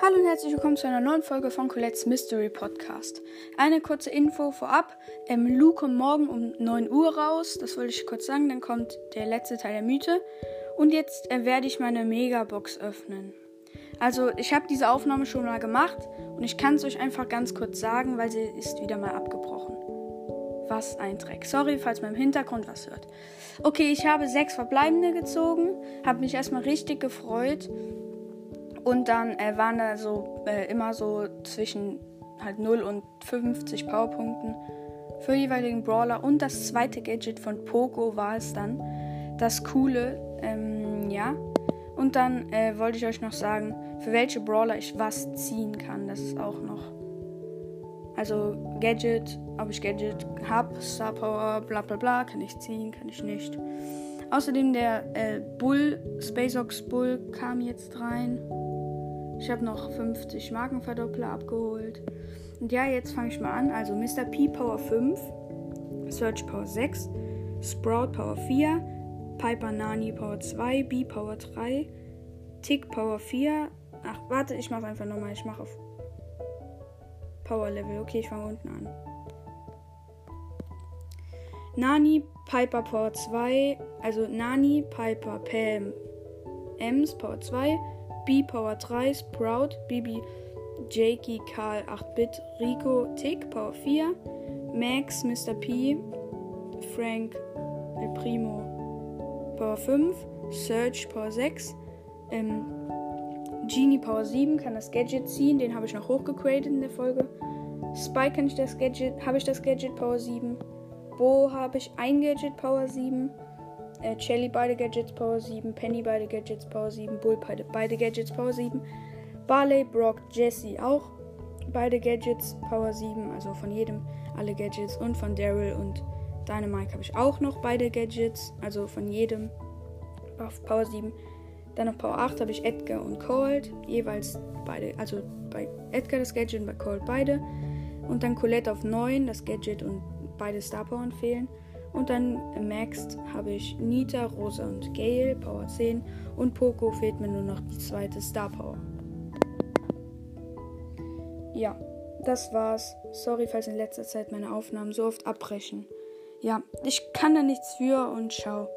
Hallo und herzlich willkommen zu einer neuen Folge von Colette's Mystery Podcast. Eine kurze Info vorab. Ähm, Lu kommt morgen um 9 Uhr raus. Das wollte ich kurz sagen. Dann kommt der letzte Teil der Mythe. Und jetzt äh, werde ich meine Megabox öffnen. Also, ich habe diese Aufnahme schon mal gemacht. Und ich kann es euch einfach ganz kurz sagen, weil sie ist wieder mal abgebrochen. Was ein Dreck. Sorry, falls man im Hintergrund was hört. Okay, ich habe sechs verbleibende gezogen. Habe mich erstmal richtig gefreut. Und dann äh, waren da so äh, immer so zwischen halt 0 und 50 Powerpunkten für jeweiligen Brawler. Und das zweite Gadget von Poco war es dann. Das coole, ähm, ja. Und dann äh, wollte ich euch noch sagen, für welche Brawler ich was ziehen kann. Das ist auch noch. Also Gadget, ob ich Gadget habe, Star Power, bla bla bla, kann ich ziehen, kann ich nicht. Außerdem der äh, Bull, SpaceOx Bull kam jetzt rein. Ich habe noch 50 Markenverdoppler abgeholt. Und ja, jetzt fange ich mal an. Also Mr. P Power 5, Search Power 6, Sprout Power 4, Piper Nani Power 2, B Power 3, Tick Power 4. Ach, warte, ich mache einfach nochmal. Ich mache auf Power Level. Okay, ich fange unten an. Nani, Piper Power 2, also Nani, Piper, Pam, Ems Power 2, B Power 3, Sprout, Bibi, Jakey, Karl 8-Bit, Rico, Tick Power 4, Max, Mr. P, Frank, El Primo Power 5, Search Power 6, ähm, Genie Power 7 kann das Gadget ziehen, den habe ich noch hochgegradet in der Folge. Spike kann ich das Gadget, habe ich das Gadget Power 7. Bo habe ich ein Gadget Power 7. Äh, Shelly beide Gadgets Power 7. Penny beide Gadgets Power 7. Bull beide, beide Gadgets Power 7. Barley, Brock, Jesse auch beide Gadgets Power 7. Also von jedem alle Gadgets. Und von Daryl und Dynamite habe ich auch noch beide Gadgets. Also von jedem auf Power 7. Dann auf Power 8 habe ich Edgar und Cold. Jeweils beide. Also bei Edgar das Gadget und bei Cold beide. Und dann Colette auf 9, das Gadget und beide Star Power fehlen. Und dann Maxed habe ich Nita, Rosa und Gale, Power 10. Und Poco fehlt mir nur noch die zweite Star Power. Ja, das war's. Sorry, falls in letzter Zeit meine Aufnahmen so oft abbrechen. Ja, ich kann da nichts für und ciao.